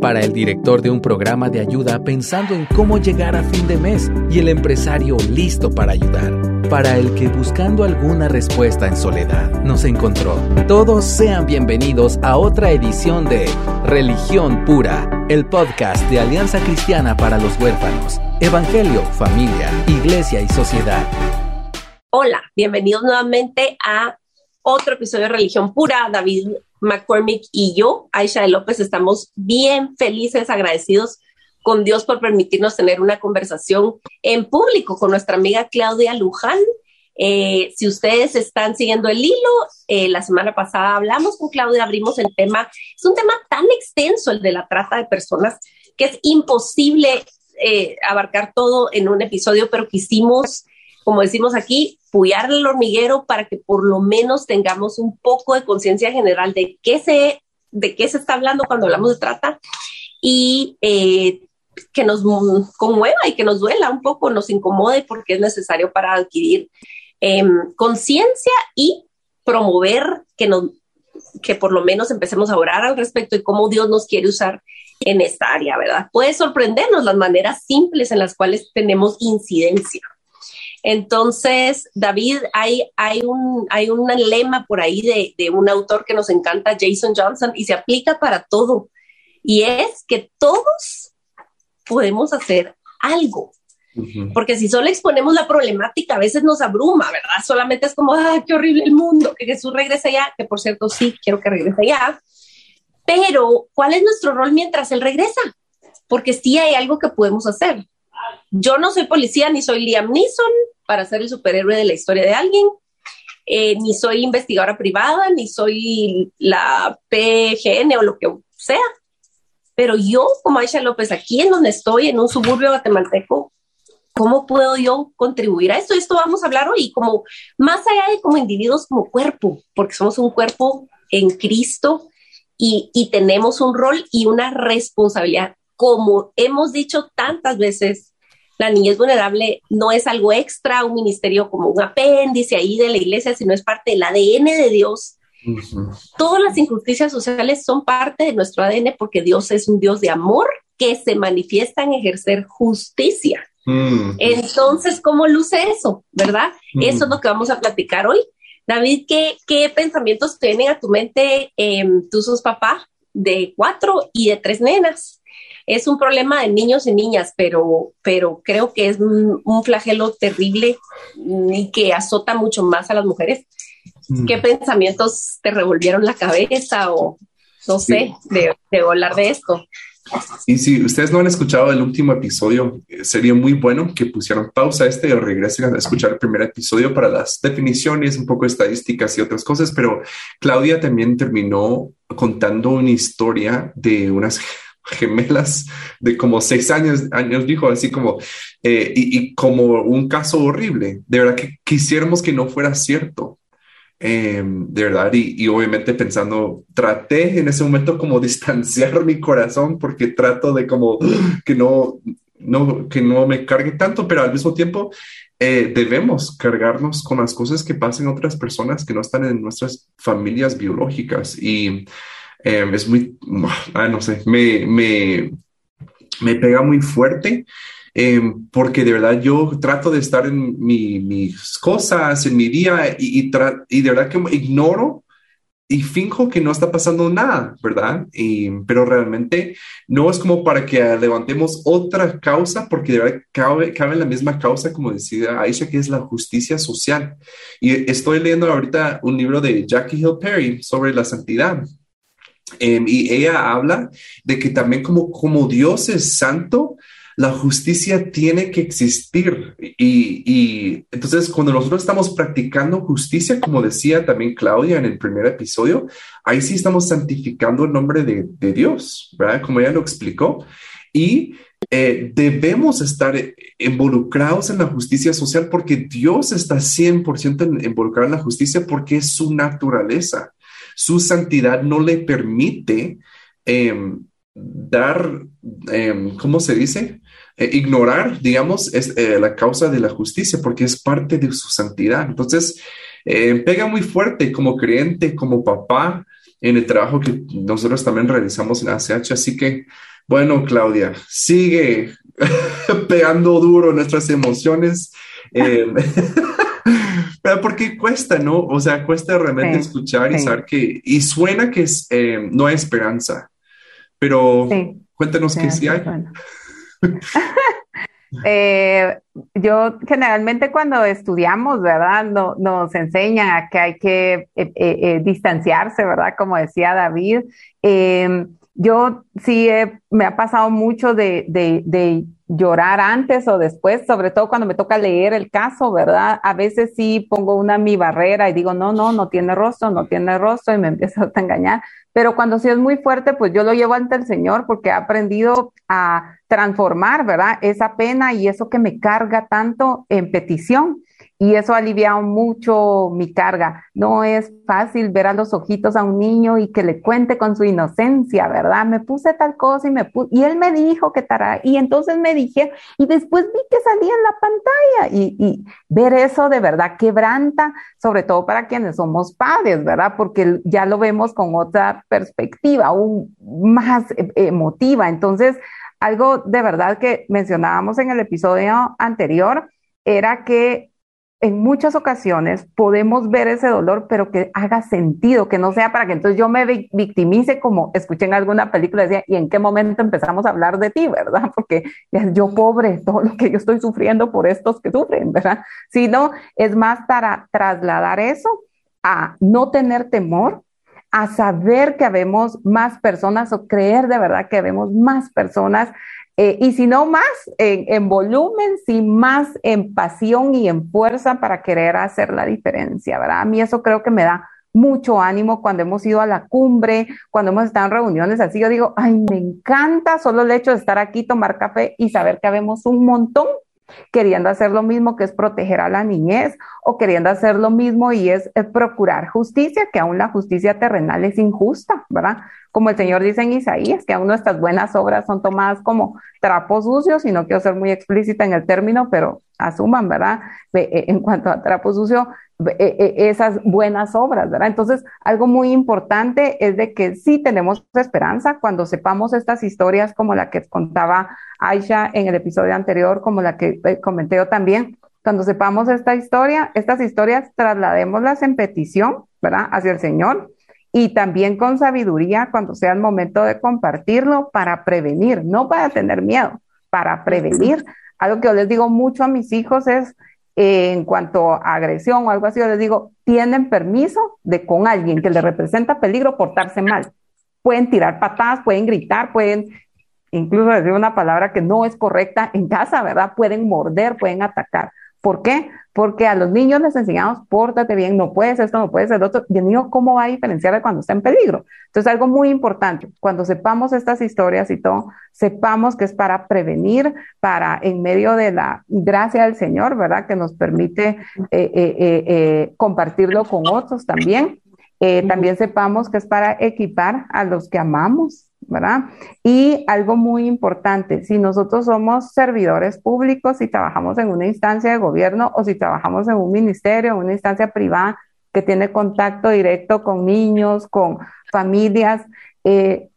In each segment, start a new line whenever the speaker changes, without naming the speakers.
para el director de un programa de ayuda pensando en cómo llegar a fin de mes y el empresario listo para ayudar, para el que buscando alguna respuesta en soledad nos encontró. Todos sean bienvenidos a otra edición de Religión Pura, el podcast de Alianza Cristiana para los Huérfanos, Evangelio, Familia, Iglesia y Sociedad.
Hola, bienvenidos nuevamente a otro episodio de Religión Pura. David McCormick y yo, Aisha de López, estamos bien felices, agradecidos con Dios por permitirnos tener una conversación en público con nuestra amiga Claudia Luján. Eh, si ustedes están siguiendo el hilo, eh, la semana pasada hablamos con Claudia, abrimos el tema. Es un tema tan extenso el de la trata de personas que es imposible eh, abarcar todo en un episodio, pero quisimos como decimos aquí, puyar el hormiguero para que por lo menos tengamos un poco de conciencia general de qué se, de qué se está hablando cuando hablamos de trata y eh, que nos conmueva y que nos duela un poco, nos incomode porque es necesario para adquirir em, conciencia y promover que, nos, que por lo menos empecemos a orar al respecto y cómo Dios nos quiere usar en esta área, ¿verdad? Puede sorprendernos las maneras simples en las cuales tenemos incidencia. Entonces, David, hay, hay, un, hay un lema por ahí de, de un autor que nos encanta, Jason Johnson, y se aplica para todo. Y es que todos podemos hacer algo. Porque si solo exponemos la problemática, a veces nos abruma, ¿verdad? Solamente es como, ¡ay, qué horrible el mundo! Que Jesús regrese allá, que por cierto sí, quiero que regrese allá. Pero, ¿cuál es nuestro rol mientras Él regresa? Porque sí hay algo que podemos hacer. Yo no soy policía ni soy Liam Neeson, para ser el superhéroe de la historia de alguien. Eh, ni soy investigadora privada, ni soy la PGN o lo que sea. Pero yo, como Aisha López, aquí en donde estoy, en un suburbio guatemalteco, ¿cómo puedo yo contribuir a esto? Esto vamos a hablar hoy, como más allá de como individuos, como cuerpo, porque somos un cuerpo en Cristo y, y tenemos un rol y una responsabilidad. Como hemos dicho tantas veces, la niñez vulnerable no es algo extra, un ministerio como un apéndice ahí de la iglesia, sino es parte del ADN de Dios. Todas las injusticias sociales son parte de nuestro ADN porque Dios es un Dios de amor que se manifiesta en ejercer justicia. Entonces, ¿cómo luce eso? ¿Verdad? Eso es lo que vamos a platicar hoy. David, ¿qué, qué pensamientos tienen a tu mente? Em, tú sos papá de cuatro y de tres nenas es un problema de niños y niñas, pero, pero creo que es un, flagelo terrible y que azota mucho más a las mujeres. Mm. ¿Qué pensamientos te revolvieron la cabeza o no sé, de, de hablar de esto?
Y si ustedes no han escuchado el último episodio, eh, sería muy bueno que pusieran pausa a este o regresen a escuchar el primer episodio para las definiciones, un poco estadísticas y otras cosas. Pero Claudia también terminó contando una historia de unas gemelas de como seis años, años dijo así como, eh, y, como un caso horrible. De verdad que quisiéramos que no fuera cierto. Em, de verdad, y, obviamente pensando, traté en ese momento como distanciar mi corazón porque trato de como que no, no, que no me cargue tanto, pero al mismo tiempo eh, debemos cargarnos con las cosas que pasan otras personas que no están en nuestras familias biológicas. Y Em, es muy, no sé, me, me, me pega muy fuerte. Em, porque de verdad yo trato de estar en mis cosas, en mi día, y, y, de verdad que ignoro y finjo que no está pasando nada, ¿verdad? pero realmente no es como para que levantemos otra causa, porque de verdad cabe, cabe la misma causa, como decía Aisha, que es la justicia social. Y estoy leyendo ahorita un libro de Jackie Hill Perry sobre la santidad. Em, y ella habla de que también como, como Dios es santo, la justicia tiene que existir. Y, entonces cuando nosotros estamos practicando justicia, como decía también Claudia en el primer episodio, ahí sí estamos santificando el nombre de, de Dios, ¿verdad? Como ella lo explicó. Y eh, debemos estar involucrados en la justicia social porque Dios está 100% involucrado en la justicia porque es su naturaleza. Su santidad no le permite em, dar, em, ¿cómo se dice? Eh, ignorar, digamos, es, eh, la causa de la justicia porque es parte de su santidad. Entonces, eh, pega muy fuerte como creyente, como papá, en el trabajo que nosotros también realizamos en ACH. Así que, bueno, Claudia, sigue pegando duro nuestras emociones. Em, pero porque cuesta, ¿no? O sea, cuesta realmente escuchar y saber que, y suena que es, em, no hay esperanza, pero cuéntanos que sí hay.
Eh, yo generalmente cuando estudiamos, ¿verdad? No, nos enseñan a que hay que eh, eh, distanciarse, ¿verdad? Como decía David. Yo sí me ha pasado mucho de, de, de llorar antes o después, sobre todo cuando me toca leer el caso, ¿verdad? A veces sí pongo una mi barrera y digo, no, no, no tiene rostro, no tiene rostro y me empiezo a engañar. Pero cuando sí es muy fuerte, pues yo lo llevo ante el Señor porque he aprendido a transformar, ¿verdad? Esa pena y eso que me carga tanto en petición y eso ha aliviado mucho mi carga. No es fácil ver a los ojitos a un niño y que le cuente con su inocencia, ¿verdad? Me puse tal cosa y me puse, y él me dijo que estará, y entonces me dije, y después vi que salía en la pantalla y, y, ver eso de verdad quebranta, sobre todo para quienes somos padres, ¿verdad? Porque ya lo vemos con otra perspectiva, aún más e, emotiva. Entonces, algo de verdad que mencionábamos en el episodio anterior era que en muchas ocasiones podemos ver ese dolor, pero que haga sentido, que no sea para que entonces yo me victimice como escuché en alguna película, decía, ¿y en qué momento empezamos a hablar de ti, verdad? Porque yo pobre, todo lo que yo estoy sufriendo por estos que sufren, ¿verdad? Sino es más para trasladar eso a no tener temor, a saber que habemos más personas o creer de verdad que habemos más personas eh, y si no más en, volumen, sí más en pasión y en fuerza para querer hacer la diferencia, ¿verdad? A mí eso creo que me da mucho ánimo cuando hemos ido a la cumbre, cuando hemos estado en reuniones así, yo digo, ay, me encanta solo el hecho de estar aquí, tomar café y saber que habemos un montón queriendo hacer lo mismo que es proteger a la niñez o queriendo hacer lo mismo y es, procurar justicia, que aún la justicia terrenal es injusta, ¿verdad? Como el Señor dice en Isaías, que aún nuestras buenas obras son tomadas como trapos sucios, y no quiero ser muy explícita en el término, pero asuman, ¿verdad? Eh, en cuanto a trapo sucio, eh, eh, esas buenas obras, ¿verdad? Entonces, algo muy importante es de que sí tenemos esperanza cuando sepamos estas historias como la que contaba Aisha en el episodio anterior, como la que eh, comenté yo también, cuando sepamos esta historia, estas historias trasladémoslas en petición, ¿verdad? Hacia el Señor y también con sabiduría cuando sea el momento de compartirlo para prevenir, no para tener miedo, para prevenir. Algo que yo les digo mucho a mis hijos es, en cuanto a agresión o algo así, yo les digo, tienen permiso de con alguien que les representa peligro portarse mal. Pueden tirar patadas, pueden gritar, pueden incluso decir una palabra que no es correcta en casa, ¿verdad? Pueden morder, pueden atacar. ¿Por qué? Porque a los niños les enseñamos, pórtate bien, no puedes esto, no puedes el otro. Y el niño, ¿cómo va a diferenciar de cuando está en peligro? Entonces, algo muy importante, cuando sepamos estas historias y todo, sepamos que es para prevenir, para en medio de la gracia del Señor, ¿verdad? Que nos permite eh, eh, eh, compartirlo con otros también. También sepamos que es para equipar a los que amamos, ¿verdad? Y algo muy importante, si nosotros somos servidores públicos, si trabajamos en una instancia de gobierno o si trabajamos en un ministerio, en una instancia privada que tiene contacto directo con niños, con familias, eh,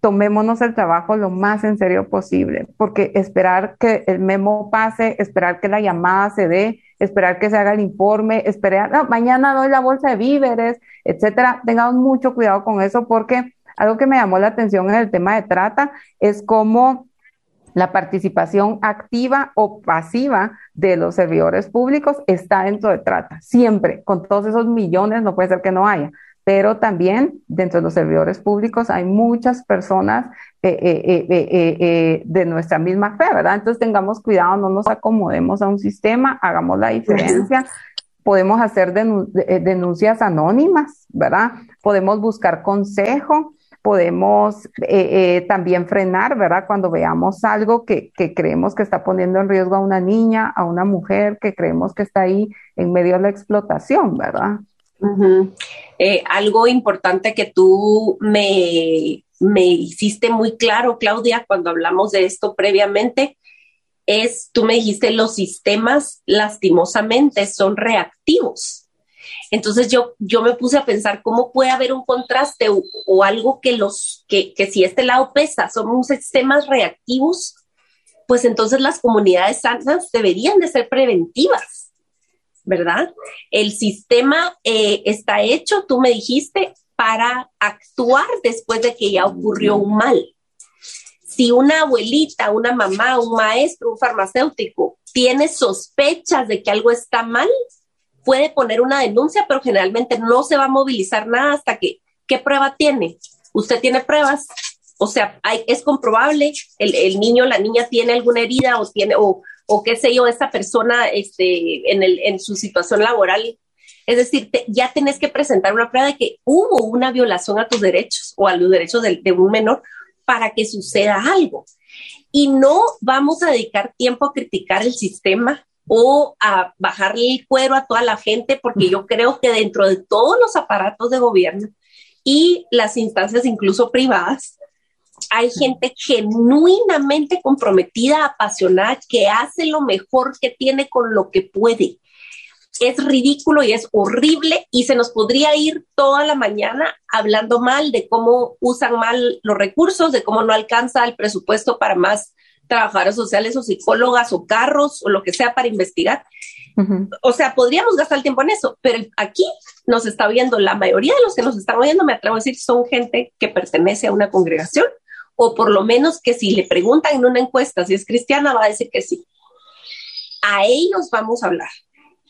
tomémonos el trabajo lo más en serio posible, porque esperar que el memo pase, esperar que la llamada se dé, esperar que se haga el informe, esperar, mañana doy la bolsa de víveres, etcétera, tengamos mucho cuidado con eso porque algo que me llamó la atención en el tema de trata es cómo la participación activa o pasiva de los servidores públicos está dentro de trata. Siempre, con todos esos millones, no puede ser que no haya. Pero también dentro de los servidores públicos hay muchas personas eh, eh, eh, de nuestra misma fe, ¿verdad? Entonces tengamos cuidado, no nos acomodemos a un sistema, hagamos la diferencia. Podemos hacer denuncias anónimas, ¿verdad? Podemos buscar consejo, podemos eh, eh, también frenar, ¿verdad? Cuando veamos algo que, creemos que está poniendo en riesgo a una niña, a una mujer, que creemos que está ahí en medio de la explotación, ¿verdad?
Eh, algo importante que tú me hiciste muy claro, Claudia, cuando hablamos de esto previamente, es, tú me dijiste, los sistemas lastimosamente son reactivos. Entonces yo, yo me puse a pensar cómo puede haber un contraste o, algo que los, que, que si este lado pesa, son sistemas reactivos, pues entonces las comunidades sanas deberían de ser preventivas, ¿verdad? El sistema eh, está hecho, tú me dijiste, para actuar después de que ya ocurrió un mal. Si una abuelita, una mamá, un maestro, un farmacéutico tiene sospechas de que algo está mal, puede poner una denuncia, pero generalmente no se va a movilizar nada hasta que, ¿qué prueba tiene? ¿Usted tiene pruebas? O sea, es comprobable, el, niño, la niña tiene alguna herida o tiene, o, qué sé yo, esa persona este, en, el, en su situación laboral. Es decir, ya tenés que presentar una prueba de que hubo una violación a tus derechos o a los derechos de, de un menor para que suceda algo. Y no vamos a dedicar tiempo a criticar el sistema o a bajarle el cuero a toda la gente, porque yo creo que dentro de todos los aparatos de gobierno y las instancias incluso privadas, hay gente genuinamente comprometida, apasionada, que hace lo mejor que tiene con lo que puede. Es ridículo y es horrible y se nos podría ir toda la mañana hablando mal de cómo usan mal los recursos, de cómo no alcanza el presupuesto para más trabajadores sociales o psicólogas o carros o lo que sea para investigar. O sea, podríamos gastar el tiempo en eso, pero aquí nos está viendo la mayoría de los que nos están oyendo, me atrevo a decir, son gente que pertenece a una congregación o por lo menos que si le preguntan en una encuesta si es cristiana, va a decir que sí. A ellos vamos a hablar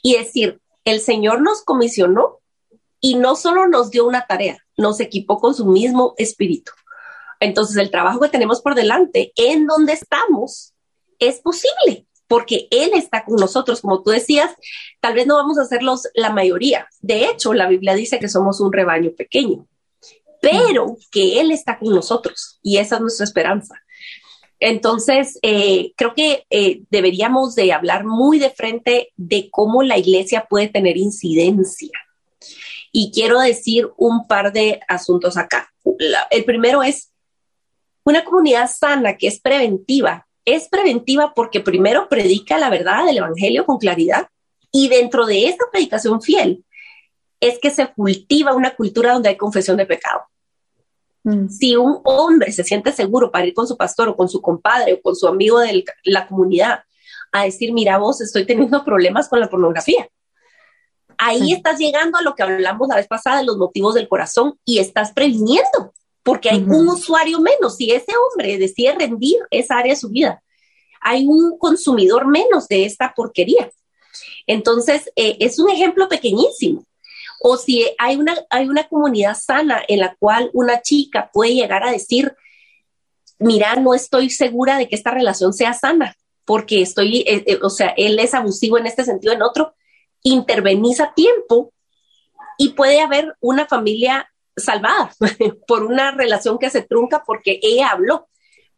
y decir, el Señor nos comisionó y no solo nos dio una tarea, nos equipó con su mismo espíritu. Entonces, el trabajo que tenemos por delante, en donde estamos, es posible, porque Él está con nosotros. Como tú decías, tal vez no vamos a ser los, la mayoría. De hecho, la Biblia dice que somos un rebaño pequeño, pero que Él está con nosotros y esa es nuestra esperanza. Entonces, eh, creo que eh, deberíamos de hablar muy de frente de cómo la iglesia puede tener incidencia. Y quiero decir un par de asuntos acá. el primero es una comunidad sana que es preventiva, es preventiva porque primero predica la verdad del Evangelio con claridad y dentro de esa predicación fiel es que se cultiva una cultura donde hay confesión de pecado. Mm. Si un hombre se siente seguro para ir con su pastor o con su compadre o con su amigo de la comunidad a decir, mira vos, estoy teniendo problemas con la pornografía. Ahí estás llegando a lo que hablamos la vez pasada de los motivos del corazón y estás previniendo porque hay un usuario menos. Si ese hombre decide rendir esa área de su vida, hay un consumidor menos de esta porquería. Entonces, eh, es un ejemplo pequeñísimo. O si hay una, hay una comunidad sana en la cual una chica puede llegar a decir, mira, no estoy segura de que esta relación sea sana, porque estoy, eh, eh, o sea, él es abusivo en este sentido, en otro, intervenís a tiempo y puede haber una familia salvada por una relación que se trunca porque ella habló.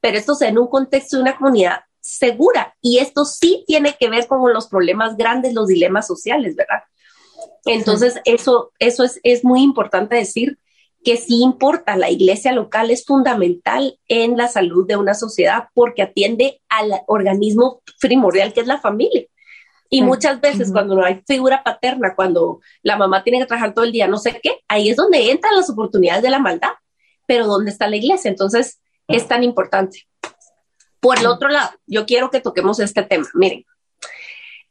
Pero esto es en un contexto de una comunidad segura y esto sí tiene que ver con los problemas grandes, los dilemas sociales, ¿verdad? Entonces, eso, eso es, es muy importante decir que sí importa, la iglesia local es fundamental en la salud de una sociedad porque atiende al organismo primordial que es la familia. Y muchas veces cuando no hay figura paterna, cuando la mamá tiene que trabajar todo el día, no sé qué, ahí es donde entran las oportunidades de la maldad. Pero ¿dónde está la iglesia? Entonces es tan importante. Por el otro lado, yo quiero que toquemos este tema. Miren,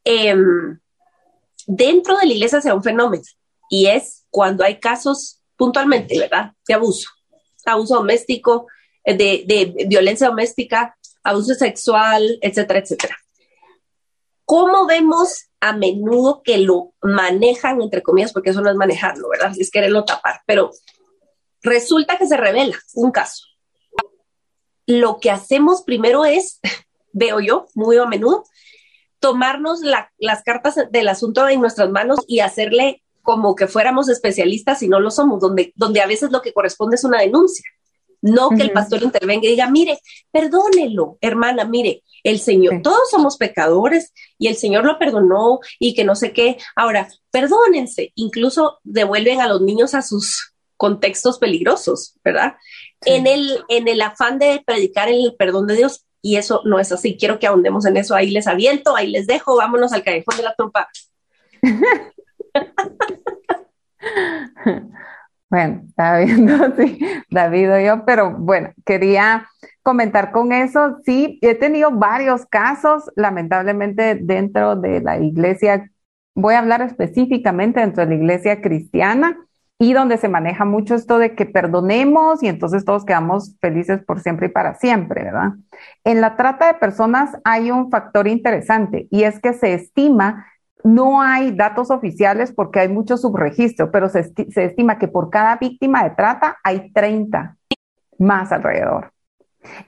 em, dentro de la iglesia se un fenómeno y es cuando hay casos puntualmente, ¿verdad? De abuso, abuso doméstico, de, de violencia doméstica, abuso sexual, etcétera, etcétera. ¿Cómo vemos a menudo que lo manejan, entre comillas, porque eso no es manejarlo, ¿verdad? Es quererlo tapar, pero resulta que se revela un caso. Lo que hacemos primero es, veo yo muy a menudo, tomarnos las cartas del asunto en nuestras manos y hacerle como que fuéramos especialistas y no lo somos, donde, donde a veces lo que corresponde es una denuncia. No que el pastor intervenga y diga, mire, perdónelo, hermana, mire, el Señor, todos somos pecadores y el Señor lo perdonó y que no sé qué. Ahora, perdónense, incluso devuelven a los niños a sus contextos peligrosos, ¿verdad? En, el, en el afán de predicar el perdón de Dios, y eso no es así. Quiero que ahondemos en eso. Ahí les aviento, ahí les dejo, vámonos al callejón de la trompa.
bueno, está viendo, sí, David o yo, pero bueno, quería comentar con eso. Sí, he tenido varios casos, lamentablemente, dentro de la iglesia. Voy a hablar específicamente dentro de la iglesia cristiana y donde se maneja mucho esto de que perdonemos y entonces todos quedamos felices por siempre y para siempre, ¿verdad? En la trata de personas hay un factor interesante y es que se estima, no hay datos oficiales porque hay mucho subregistro, pero se, se estima que por cada víctima de trata hay 30 más alrededor.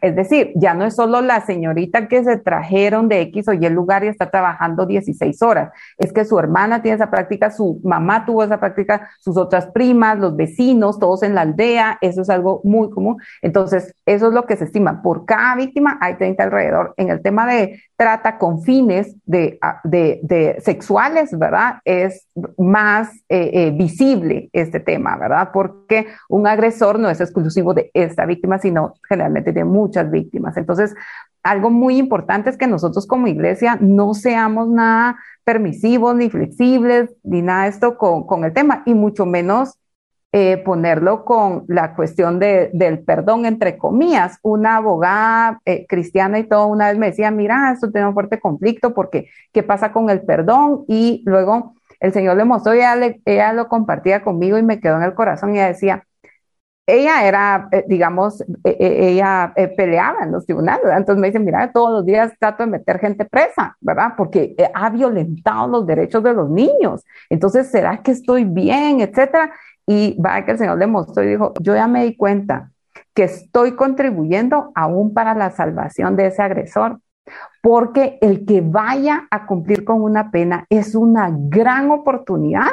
Es decir, ya no es solo la señorita que se trajeron de X o Y lugar y está trabajando 16 horas, es que su hermana tiene esa práctica, su mamá tuvo esa práctica, sus otras primas, los vecinos, todos en la aldea, eso es algo muy común. Entonces, eso es lo que se estima. Por cada víctima hay 30 alrededor. En el tema de trata con fines de, de, sexuales, ¿verdad? Es más eh, eh, visible este tema, ¿verdad? Porque un agresor no es exclusivo de esta víctima, sino generalmente de muchas víctimas. Entonces, algo muy importante es que nosotros como iglesia no seamos nada permisivos, ni flexibles, ni nada de esto con, con el tema, y mucho menos eh, ponerlo con la cuestión de, del perdón, entre comillas. Una abogada eh, cristiana y todo una vez me decía, mira, esto tiene un fuerte conflicto porque ¿qué pasa con el perdón? Y luego el Señor le mostró, ella, ella lo compartía conmigo y me quedó en el corazón y ella decía, ella era, eh, digamos, ella peleaba en los tribunales, entonces me dice, mira, todos los días trato de meter gente presa, ¿verdad? Porque ha violentado los derechos de los niños. Entonces, ¿será que estoy bien, etcétera? Y va que el Señor le mostró y dijo, yo ya me di cuenta que estoy contribuyendo aún para la salvación de ese agresor, porque el que vaya a cumplir con una pena es una gran oportunidad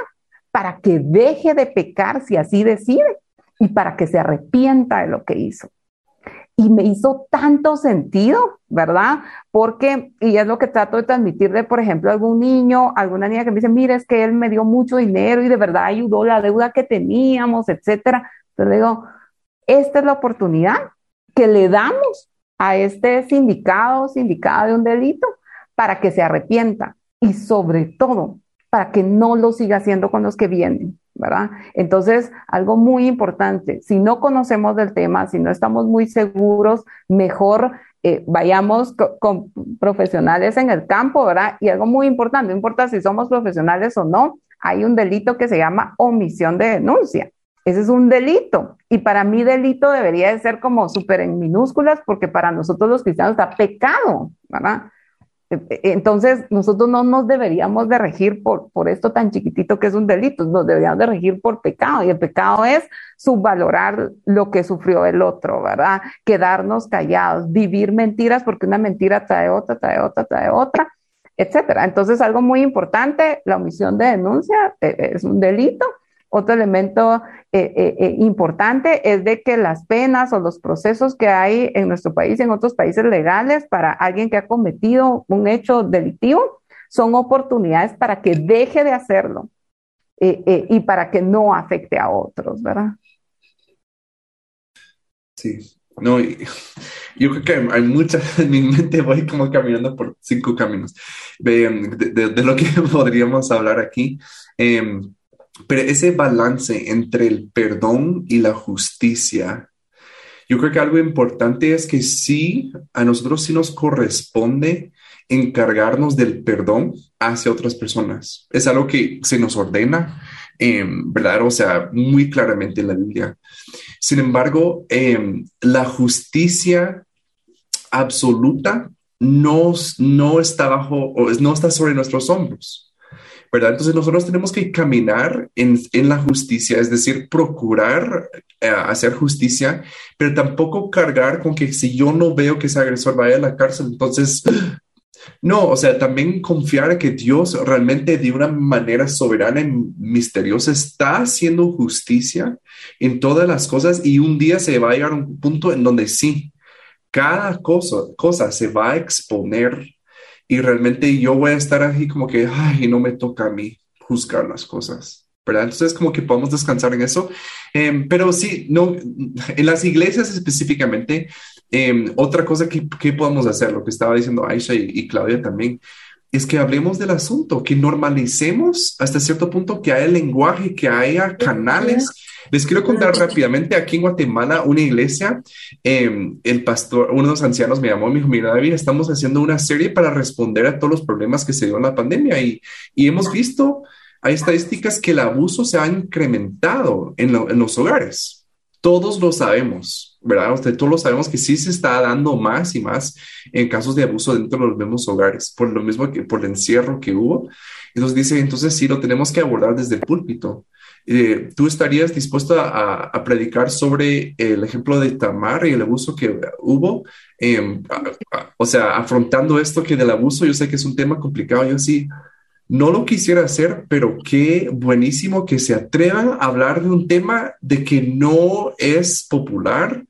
para que deje de pecar si así decide y para que se arrepienta de lo que hizo y me hizo tanto sentido, ¿verdad? Porque, y es lo que trato de transmitirle, por ejemplo, a algún niño, alguna niña que me dice, mire, es que él me dio mucho dinero y de verdad ayudó la deuda que teníamos, etcétera. Entonces digo, esta es la oportunidad que le damos a este sindicado, sindicada de un delito, para que se arrepienta y sobre todo para que no lo siga haciendo con los que vienen. ¿Verdad? Entonces, algo muy importante, si no conocemos del tema, si no estamos muy seguros, mejor eh, vayamos con profesionales en el campo, ¿verdad? Y algo muy importante, no importa si somos profesionales o no, hay un delito que se llama omisión de denuncia. Ese es un delito. Y para mí delito debería de ser como súper en minúsculas porque para nosotros los cristianos está pecado, ¿verdad? Entonces, nosotros no nos deberíamos de regir por, por esto tan chiquitito que es un delito, nos deberíamos de regir por pecado. Y el pecado es subvalorar lo que sufrió el otro, ¿verdad? Quedarnos callados, vivir mentiras porque una mentira trae otra, trae otra, trae otra, etcétera. Entonces, algo muy importante, la omisión de denuncia eh, es un delito otro elemento eh, eh, eh, importante es de que las penas o los procesos que hay en nuestro país y en otros países legales para alguien que ha cometido un hecho delictivo son oportunidades para que deje de hacerlo y para que no afecte a otros, ¿verdad?
Sí, no, yo creo que hay muchas, en mi mente voy como caminando por cinco caminos de, lo que podríamos hablar aquí. Em, pero ese balance entre el perdón y la justicia, yo creo que algo importante es que sí, a nosotros sí nos corresponde encargarnos del perdón hacia otras personas. Es algo que se nos ordena, em, ¿verdad? O sea, muy claramente en la Biblia. Sin embargo, em, la justicia absoluta no, no está bajo, no está sobre nuestros hombros. ¿Verdad? Entonces nosotros tenemos que caminar en, en la justicia, es decir, procurar eh, hacer justicia, pero tampoco cargar con que si yo no veo que ese agresor vaya a la cárcel, entonces... No, o sea, también confiar que Dios realmente de una manera soberana y misteriosa está haciendo justicia en todas las cosas y un día se va a llegar a un punto en donde sí, cada cosa, cosa se va a exponer y realmente yo voy a estar así como que, ay, no me toca a mí juzgar las cosas, ¿verdad? Entonces, como que podemos descansar en eso. Em, pero sí, no, en las iglesias específicamente, em, otra cosa que, que, podemos hacer, lo que estaba diciendo Aisha y, Claudia también, es que hablemos del asunto, que normalicemos hasta cierto punto que haya lenguaje, que haya canales. Les quiero contar rápidamente, aquí en Guatemala, una iglesia, em, el pastor, uno de los ancianos me llamó, me dijo, mira David, estamos haciendo una serie para responder a todos los problemas que se dio en la pandemia y, y hemos visto hay estadísticas que el abuso se ha incrementado en, los hogares. Todos lo sabemos, ¿verdad? Usted, todos lo sabemos que sí se está dando más y más en casos de abuso dentro de los mismos hogares, por lo mismo que por el encierro que hubo. Entonces dice, entonces sí, lo tenemos que abordar desde el púlpito. Eh, ¿Tú estarías dispuesto a, predicar sobre el ejemplo de Tamar y el abuso que hubo? Em, o sea, afrontando esto que del abuso, yo sé que es un tema complicado, yo sí, no lo quisiera hacer, pero qué buenísimo que se atrevan a hablar de un tema de que no es popular,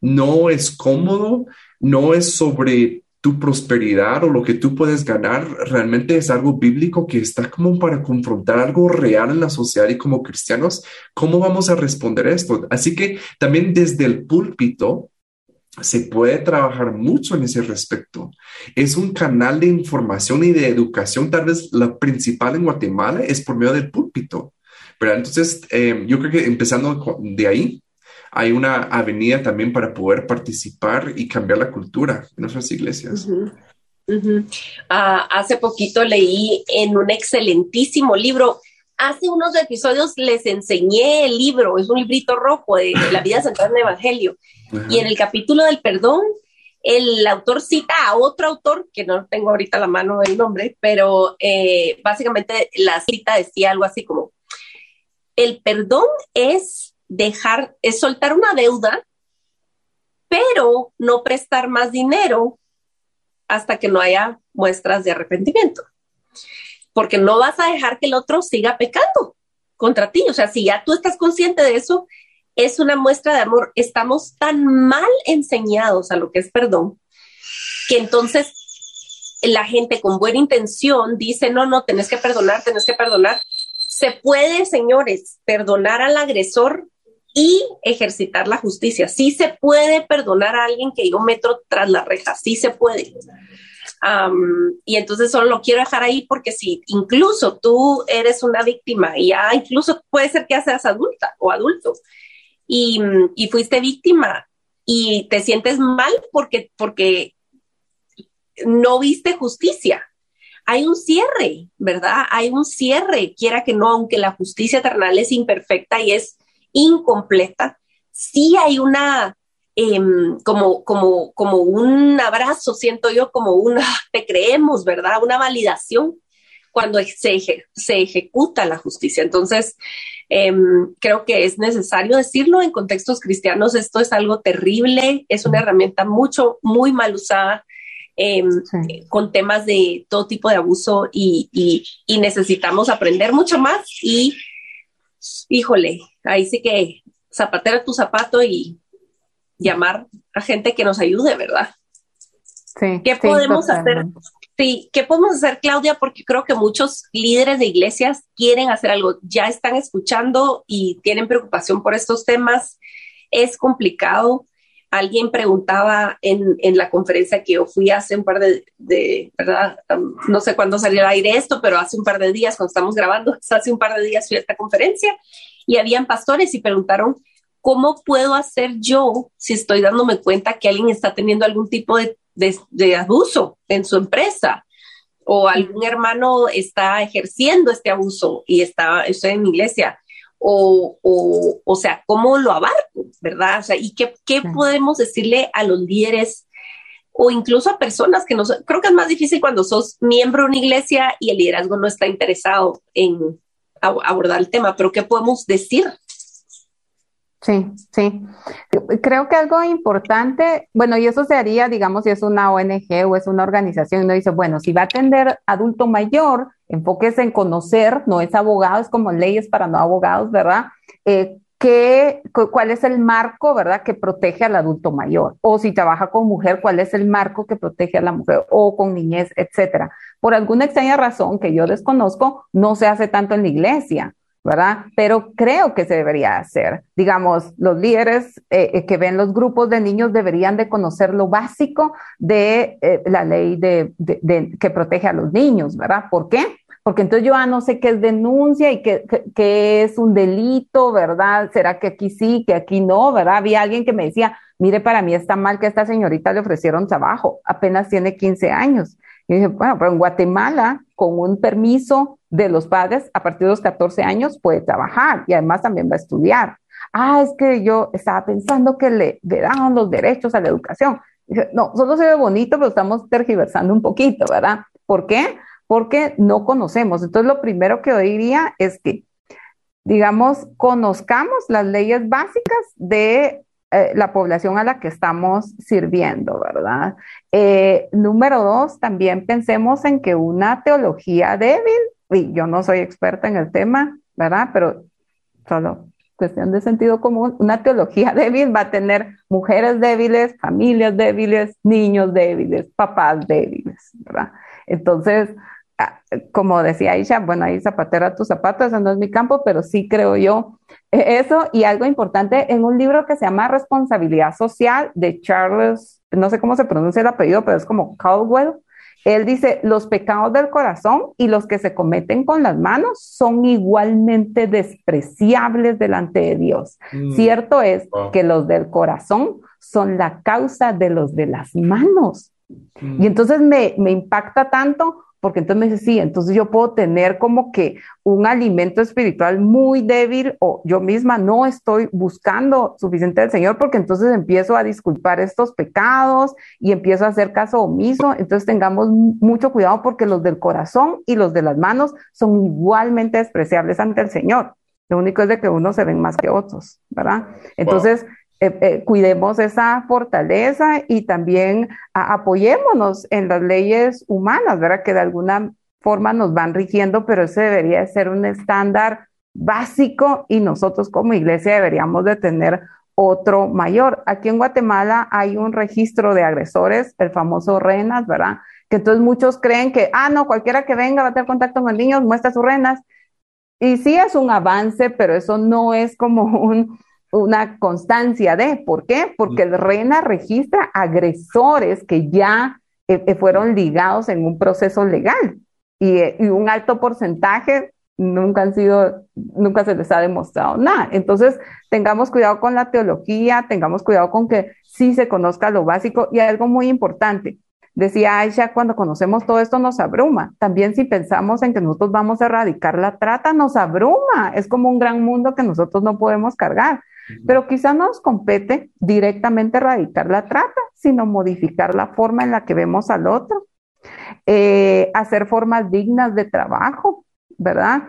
no es cómodo, no es sobre tu prosperidad o lo que tú puedes ganar, realmente es algo bíblico que está como para confrontar algo real en la sociedad y como cristianos, ¿cómo vamos a responder esto? Así que también desde el púlpito, se puede trabajar mucho en ese respecto. Es un canal de información y de educación, tal vez la principal en Guatemala es por medio del púlpito. Pero entonces, eh, yo creo que empezando de ahí, hay una avenida también para poder participar y cambiar la cultura en nuestras iglesias.
Ah, hace poquito leí en un excelentísimo libro, hace unos episodios les enseñé el libro, es un librito rojo de, la vida central del Evangelio. Y en el capítulo del perdón, el autor cita a otro autor, que no tengo ahorita la mano el nombre, pero eh, básicamente la cita decía algo así como, el perdón es dejar, es soltar una deuda, pero no prestar más dinero hasta que no haya muestras de arrepentimiento porque no vas a dejar que el otro siga pecando contra ti. O sea, si ya tú estás consciente de eso, es una muestra de amor. Estamos tan mal enseñados a lo que es perdón, que entonces la gente con buena intención dice, no, no, tenés que perdonar, tenés que perdonar. Se puede, señores, perdonar al agresor y ejercitar la justicia. Sí se puede perdonar a alguien que yo metro tras la reja, sí se puede y entonces solo lo quiero dejar ahí porque si incluso tú eres una víctima y ya incluso puede ser que seas adulta o adulto y, fuiste víctima y te sientes mal porque, porque no viste justicia. Hay un cierre, ¿verdad? Hay un cierre, quiera que no, aunque la justicia terrenal es imperfecta y es incompleta, sí hay una Em, como, como, como un abrazo, siento yo, como una, te creemos, ¿verdad? Una validación cuando se, se ejecuta la justicia. Entonces, em, creo que es necesario decirlo en contextos cristianos, esto es algo terrible, es una herramienta mucho, muy mal usada. Em, con temas de todo tipo de abuso y, y, y necesitamos aprender mucho más y híjole, ahí sí que zapatera tu zapato y llamar a gente que nos ayude, ¿verdad? Sí. ¿Qué podemos hacer? Sí, ¿qué podemos hacer, Claudia? Porque creo que muchos líderes de iglesias quieren hacer algo, ya están escuchando y tienen preocupación por estos temas. Es complicado. Alguien preguntaba en, en la conferencia que yo fui hace un par de, de ¿verdad? no sé cuándo salió al aire esto, pero hace un par de días, cuando estamos grabando, hace un par de días fui a esta conferencia y habían pastores y preguntaron ¿cómo puedo hacer yo si estoy dándome cuenta que alguien está teniendo algún tipo de, abuso en su empresa? O algún hermano está ejerciendo este abuso y está, estoy en mi iglesia. O, o, sea, ¿cómo lo abarco? ¿Verdad? O sea, ¿y qué, qué podemos decirle a los líderes o incluso a personas que no creo que es más difícil cuando sos miembro de una iglesia y el liderazgo no está interesado en abordar el tema, pero ¿qué podemos decir
Sí, sí. Creo que algo importante, bueno, y eso se haría, digamos, si es una ONG o es una organización, uno dice, bueno, si va a atender adulto mayor, enfóquese en conocer, no es abogado, es como leyes para no abogados, ¿verdad? Eh, ¿qué, ¿Cuál es el marco, verdad, que protege al adulto mayor? O si trabaja con mujer, ¿cuál es el marco que protege a la mujer? O con niñez, etcétera. Por alguna extraña razón que yo desconozco, no se hace tanto en la iglesia ¿verdad? Pero creo que se debería hacer. Digamos, los líderes eh, eh, que ven los grupos de niños deberían de conocer lo básico de eh, la ley de, que protege a los niños, ¿verdad? ¿Por qué? Porque entonces yo ya no sé qué es denuncia y qué, qué es un delito, ¿verdad? ¿Será que aquí sí, que aquí no, ¿verdad? Había alguien que me decía, mire, para mí está mal que a esta señorita le ofrecieron trabajo, apenas tiene 15 años. Y dije, bueno, pero en Guatemala, con un permiso de los padres, a partir de los 14 años puede trabajar y además también va a estudiar. Ah, es que yo estaba pensando que le, le daban los derechos a la educación. No, solo se ve bonito, pero estamos tergiversando un poquito, ¿verdad? ¿Por qué? Porque no conocemos. Entonces, lo primero que yo diría es que, digamos, conozcamos las leyes básicas de eh, la población a la que estamos sirviendo, ¿verdad? Eh, número dos, también pensemos en que una teología débil, y yo no soy experta en el tema, ¿verdad? Pero solo cuestión de sentido común, una teología débil va a tener mujeres débiles, familias débiles, niños débiles, papás débiles, ¿verdad? Entonces, Ah, como decía Aisha, bueno, ahí zapatera tus zapatos, eso no es mi campo, pero sí creo yo e-, eso. Y algo importante en un libro que se llama Responsabilidad Social de Charles, no sé cómo se pronuncia el apellido, pero es como Caldwell. Él dice, los pecados del corazón y los que se cometen con las manos son igualmente despreciables delante de Dios. Mm. Cierto es que los del corazón son la causa de los de las manos. Mm. Y entonces me, me impacta tanto porque entonces me dice, sí, entonces yo puedo tener como que un alimento espiritual muy débil o yo misma no estoy buscando suficiente del Señor porque entonces empiezo a disculpar estos pecados y empiezo a hacer caso omiso. Entonces tengamos mucho cuidado porque los del corazón y los de las manos son igualmente despreciables ante el Señor. Lo único es de que unos se ven más que otros, ¿verdad? Entonces, eh, eh, cuidemos esa fortaleza y también apoyémonos en las leyes humanas, ¿verdad? Que de alguna forma nos van rigiendo, pero ese debería ser un estándar básico y nosotros como iglesia deberíamos de tener otro mayor. Aquí en Guatemala hay un registro de agresores, el famoso RENAS, ¿verdad? Que entonces muchos creen que, ah, no, cualquiera que venga va a tener contacto con niños, muestra sus RENAS. Y sí es un avance, pero eso no es como un, una constancia de, ¿por qué? Porque el RENA registra agresores que ya eh, eh, fueron ligados en un proceso legal eh, y, un alto porcentaje nunca han sido, nunca se les ha demostrado nada. Entonces, tengamos cuidado con la teología, tengamos cuidado con que sí se conozca lo básico y algo muy importante. Decía Aisha, cuando conocemos todo esto nos abruma. También si pensamos en que nosotros vamos a erradicar la trata, nos abruma. Es como un gran mundo que nosotros no podemos cargar. Pero quizá no nos compete directamente erradicar la trata, sino modificar la forma en la que vemos al otro, eh, hacer formas dignas de trabajo, ¿verdad?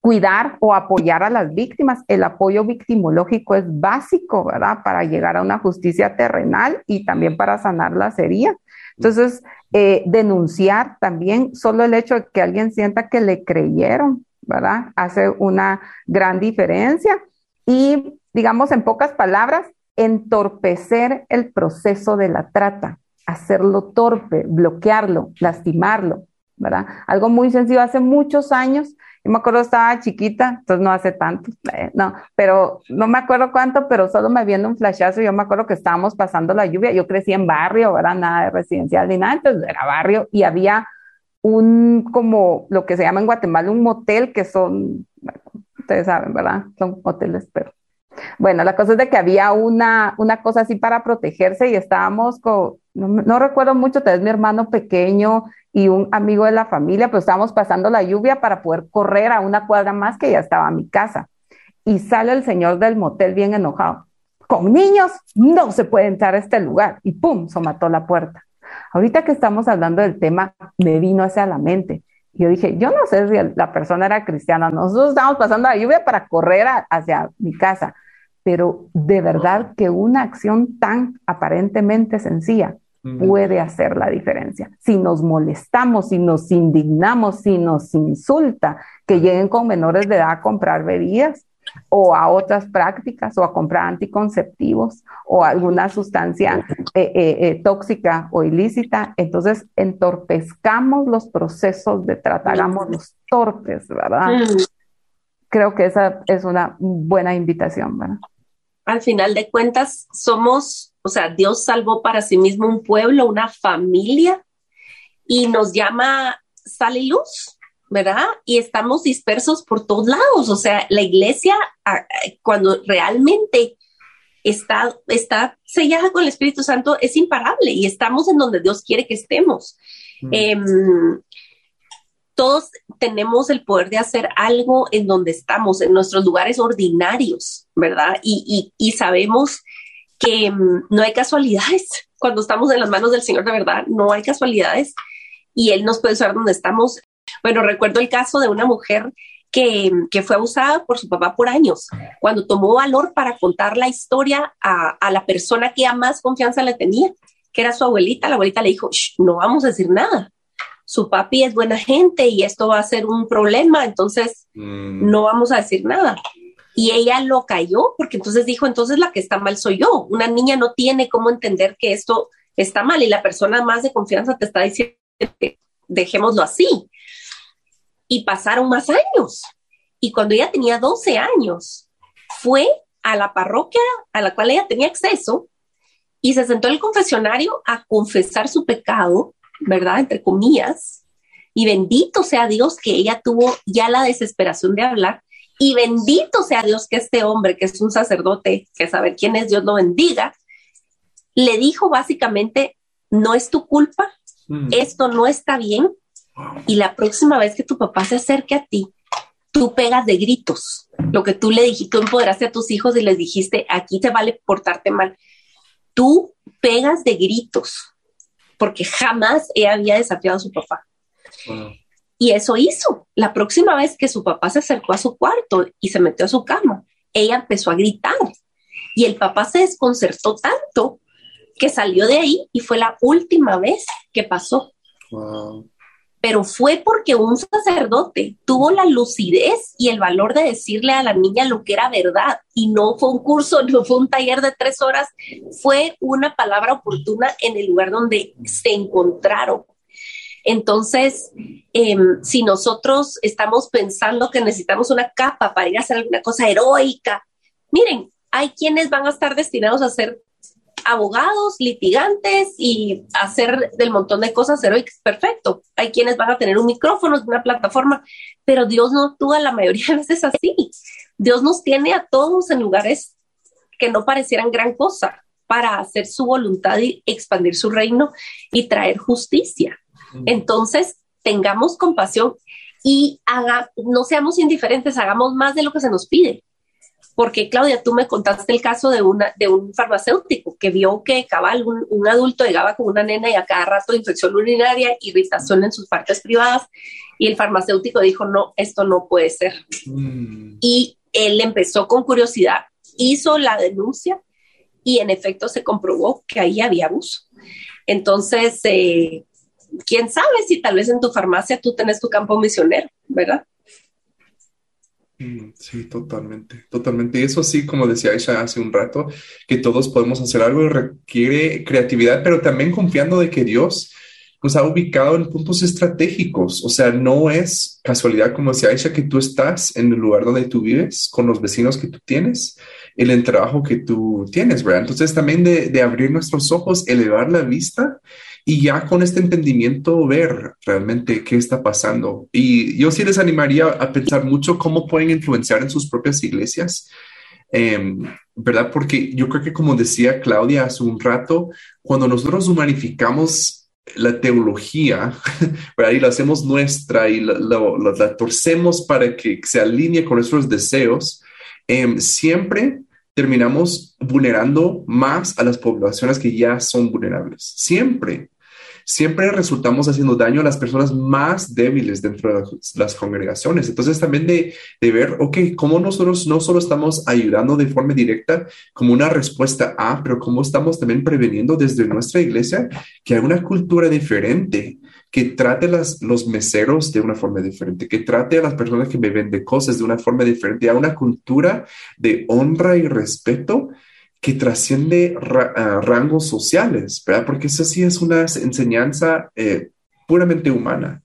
Cuidar o apoyar a las víctimas. El apoyo victimológico es básico, ¿verdad? Para llegar a una justicia terrenal y también para sanar las heridas. Entonces, eh, denunciar también, solo el hecho de que alguien sienta que le creyeron, ¿verdad? Hace una gran diferencia y, digamos, en pocas palabras, entorpecer el proceso de la trata, hacerlo torpe, bloquearlo, lastimarlo, ¿verdad? Algo muy sencillo, hace muchos años, yo me acuerdo estaba chiquita, entonces no hace tanto, eh, no, pero no me acuerdo cuánto, pero solo me viendo un flashazo, yo me acuerdo que estábamos pasando la lluvia, yo crecí en barrio, ¿verdad? Nada de residencial ni nada, entonces era barrio y había un, como lo que se llama en Guatemala, un motel que son, ustedes saben, ¿verdad? Son hoteles, pero... Bueno, la cosa es de que había una, una cosa así para protegerse y estábamos con, no, recuerdo mucho, tal vez mi hermano pequeño y un amigo de la familia, pues estábamos pasando la lluvia para poder correr a una cuadra más que ya estaba mi casa. Y sale el señor del motel bien enojado. Con niños no se puede entrar a este lugar. Y pum, se mató la puerta. Ahorita que estamos hablando del tema, me vino hacia la mente yo dije, yo no sé si la persona era cristiana, nosotros estábamos pasando la lluvia para correr hacia mi casa, pero de verdad que una acción tan aparentemente sencilla puede hacer la diferencia. Si nos molestamos, si nos indignamos, si nos insulta, que lleguen con menores de edad a comprar bebidas, o a otras prácticas o a comprar anticonceptivos o alguna sustancia eh, eh, eh, tóxica o ilícita. Entonces entorpezcamos los procesos de tratar, los torpes, ¿verdad? creo que esa es una buena invitación, ¿verdad?
Al final de cuentas, somos, o sea, Dios salvó para sí mismo un pueblo, una familia, y nos llama sal y luz, ¿verdad? Y estamos dispersos por todos lados. O sea, la iglesia, cuando realmente está, está sellada con el Espíritu Santo, es imparable y estamos en donde Dios quiere que estemos. Mm. Em, todos tenemos el poder de hacer algo en donde estamos, en nuestros lugares ordinarios, ¿verdad? Y, y, sabemos que em, no hay casualidades. Cuando estamos en las manos del Señor de verdad, no hay casualidades y Él nos puede usar donde estamos. Bueno, recuerdo el caso de una mujer que, fue abusada por su papá por años. Cuando tomó valor para contar la historia a, la persona que a más confianza le tenía, que era su abuelita, la abuelita le dijo, no vamos a decir nada. Su papi es buena gente y esto va a ser un problema, entonces mm. no vamos a decir nada. Y ella lo cayó porque entonces dijo, entonces la que está mal soy yo. Una niña no tiene cómo entender que esto está mal y la persona más de confianza te está diciendo, dejémoslo así y pasaron más años. Y cuando ella tenía 12 años, fue a la parroquia a la cual ella tenía acceso y se sentó en el confesionario a confesar su pecado, ¿verdad? Entre comillas. Y bendito sea Dios que ella tuvo ya la desesperación de hablar. Y bendito sea Dios que este hombre, que es un sacerdote, que saber quién es, Dios lo bendiga, le dijo básicamente, no es tu culpa, mm. esto no está bien, y la próxima vez que tu papá se acerque a ti, tú pegas de gritos. Lo que tú le dijiste, tú empoderaste a tus hijos y les dijiste, aquí te vale portarte mal. Tú pegas de gritos, porque jamás ella había desafiado a su papá. Y eso hizo. La próxima vez que su papá se acercó a su cuarto y se metió a su cama, ella empezó a gritar. Y el papá se desconcertó tanto que salió de ahí y fue la última vez que pasó. Wow pero fue porque un sacerdote tuvo la lucidez y el valor de decirle a la niña lo que era verdad y no fue un curso, no fue un taller de tres horas, fue una palabra oportuna en el lugar donde se encontraron. Entonces, em, si nosotros estamos pensando que necesitamos una capa para ir a hacer alguna cosa heroica, miren, hay quienes van a estar destinados a hacer abogados, litigantes y hacer del montón de cosas heroicas, perfecto. Hay quienes van a tener un micrófono, una plataforma, pero Dios no actúa la mayoría de veces así. Dios nos tiene a todos en lugares que no parecieran gran cosa para hacer su voluntad y expandir su reino y traer justicia. Entonces, tengamos compasión y haga, no seamos indiferentes, hagamos más de lo que se nos pide. Porque, Claudia, tú me contaste el caso de, una, de un farmacéutico que vio que cabal un, adulto llegaba con una nena y a cada rato infección urinaria, irritación en sus partes privadas, y el farmacéutico dijo, no, esto no puede ser. Mm. Y él empezó con curiosidad, hizo la denuncia y en efecto se comprobó que ahí había abuso. Entonces, eh, quién sabe si tal vez en tu farmacia tú tenés tu campo misionero, ¿verdad?
Mm, sí, totalmente, totalmente. Y eso sí, como decía Aisha hace un rato, que todos podemos hacer algo requiere creatividad, pero también confiando de que Dios nos ha ubicado en puntos estratégicos. O sea, no es casualidad, como decía Aisha, que tú estás en el lugar donde tú vives, con los vecinos que tú tienes, en el trabajo que tú tienes, ¿verdad? Entonces también de, de abrir nuestros ojos, elevar la vista y ya con este entendimiento ver realmente qué está pasando. Y yo sí les animaría a pensar mucho cómo pueden influenciar en sus propias iglesias. Em, ¿Verdad? Porque yo creo que como decía Claudia hace un rato, cuando nosotros humanificamos la teología, ¿verdad? Y la hacemos nuestra y la, torcemos para que se alinee con nuestros deseos, em, siempre terminamos vulnerando más a las poblaciones que ya son vulnerables. Siempre siempre resultamos haciendo daño a las personas más débiles dentro de las congregaciones. Entonces también de, ver, ok, cómo nosotros no solo estamos ayudando de forma directa como una respuesta a, pero cómo estamos también preveniendo desde nuestra iglesia que hay una cultura diferente que trate las, los meseros de una forma diferente, que trate a las personas que me venden cosas de una forma diferente, a una cultura de honra y respeto que trasciende rangos sociales, ¿verdad? Porque eso sí es una enseñanza eh, puramente humana.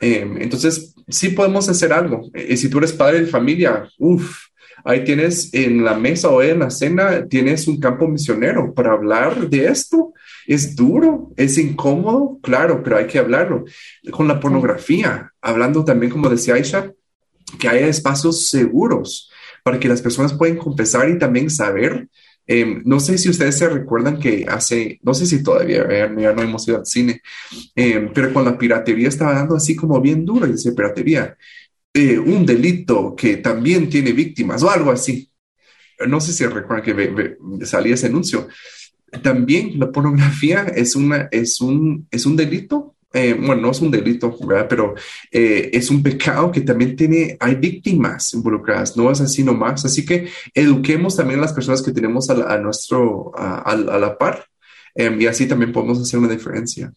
Em, entonces, sí podemos hacer algo. Y si tú eres padre de familia, uff, ahí tienes en la mesa o en la cena, tienes un campo misionero para hablar de esto. Es duro, es incómodo, claro, pero hay que hablarlo. Con la pornografía, hablando también, como decía Aisha, que haya espacios seguros para que las personas puedan confesar y también saber. Em, no sé si ustedes se recuerdan que hace, no sé si todavía, ya no hemos ido al cine, em, pero con la piratería estaba dando así como bien duro, dice piratería, eh, un delito que también tiene víctimas o algo así. No sé si recuerdan que salía ese anuncio. También la pornografía es, una, es, un, es un delito eh, bueno, no es un delito, ¿verdad? Pero eh, es un pecado que también tiene, hay víctimas involucradas, no es así nomás. Así que eduquemos también a las personas que tenemos a, nuestro, a, la par em, y así también podemos hacer una diferencia.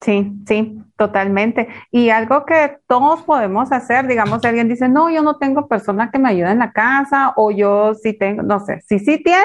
Sí, sí, totalmente. Y algo que todos podemos hacer, digamos, si alguien dice, no, yo no tengo persona que me ayude en la casa o yo sí tengo, no sé, si sí tiene,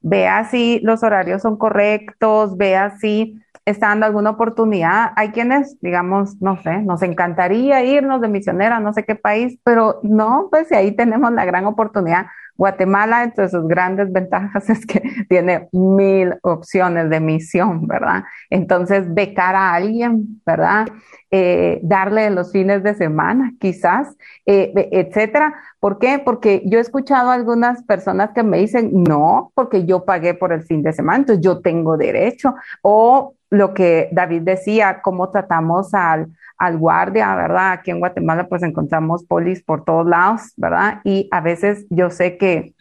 vea si los horarios son correctos, vea si está dando alguna oportunidad. Hay quienes, digamos, no sé, nos encantaría irnos de misionera a no sé qué país, pero no, pues ahí tenemos la gran oportunidad Guatemala, entre sus grandes ventajas es que tiene mil opciones de misión, ¿verdad? Entonces, becar a alguien, ¿verdad? Eh, darle los fines de semana, quizás, eh, etcétera. ¿Por qué? Porque yo he escuchado a algunas personas que me dicen, no, porque yo pagué por el fin de semana, entonces yo tengo derecho. O lo que David decía, cómo tratamos al al guardia, ¿verdad? Aquí en Guatemala pues encontramos polis por todos lados, ¿verdad? Y a veces yo sé que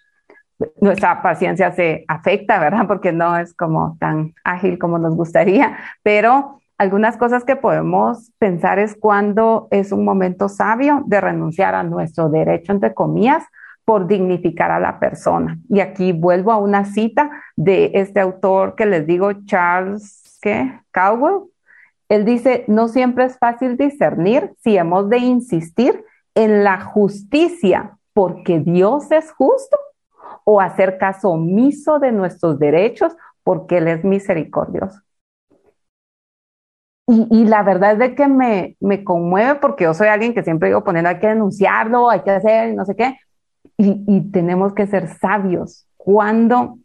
nuestra paciencia se afecta, ¿verdad? Porque no es como tan ágil como nos gustaría, pero algunas cosas que podemos pensar es cuando es un momento sabio de renunciar a nuestro derecho, entre comillas, por dignificar a la persona. Y aquí vuelvo a una cita de este autor que les digo, Charles, ¿qué? Cowell, él dice, no siempre es fácil discernir si hemos de insistir en la justicia porque Dios es justo o hacer caso omiso de nuestros derechos porque Él es misericordioso. Y, la verdad es de que me, me, conmueve porque yo soy alguien que siempre digo poniendo hay que denunciarlo, hay que hacer no sé qué. Y, y tenemos que ser sabios. ¿Cuándo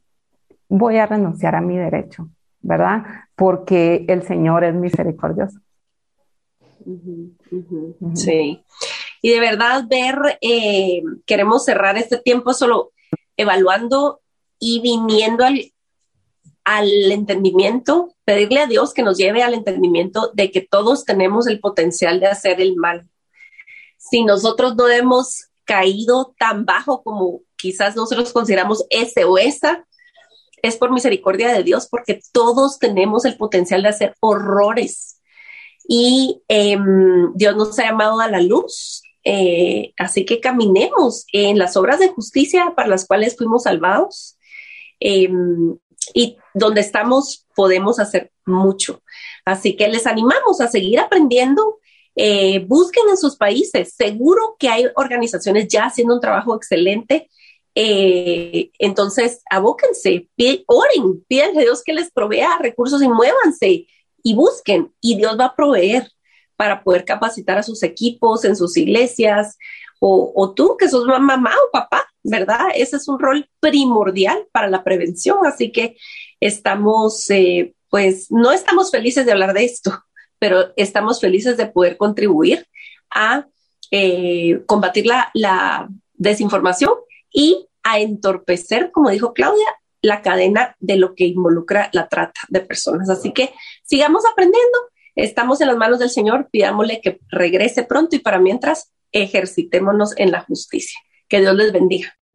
voy a renunciar a mi derecho? ¿verdad? Porque el Señor es misericordioso.
Sí. Y de verdad ver, eh, queremos cerrar este tiempo solo evaluando y viniendo al, al entendimiento, pedirle a Dios que nos lleve al entendimiento de que todos tenemos el potencial de hacer el mal. Si nosotros no hemos caído tan bajo como quizás nosotros consideramos ese o esa, es por misericordia de Dios, porque todos tenemos el potencial de hacer horrores. Y em, Dios nos ha llamado a la luz, eh, así que caminemos en las obras de justicia para las cuales fuimos salvados. Em, y donde estamos podemos hacer mucho. Así que les animamos a seguir aprendiendo. Eh, busquen en sus países. Seguro que hay organizaciones ya haciendo un trabajo excelente eh, entonces, abóquense, oren, pídanle a Dios que les provea recursos y muévanse y busquen y Dios va a proveer para poder capacitar a sus equipos en sus iglesias o, tú que sos mamá o papá, ¿verdad? Ese es un rol primordial para la prevención, así que estamos, eh, pues no estamos felices de hablar de esto, pero estamos felices de poder contribuir a eh, combatir la, la desinformación y a entorpecer, como dijo Claudia, la cadena de lo que involucra la trata de personas. Así que sigamos aprendiendo, estamos en las manos del Señor, pidámosle que regrese pronto y para mientras ejercitémonos en la justicia. Que Dios les bendiga.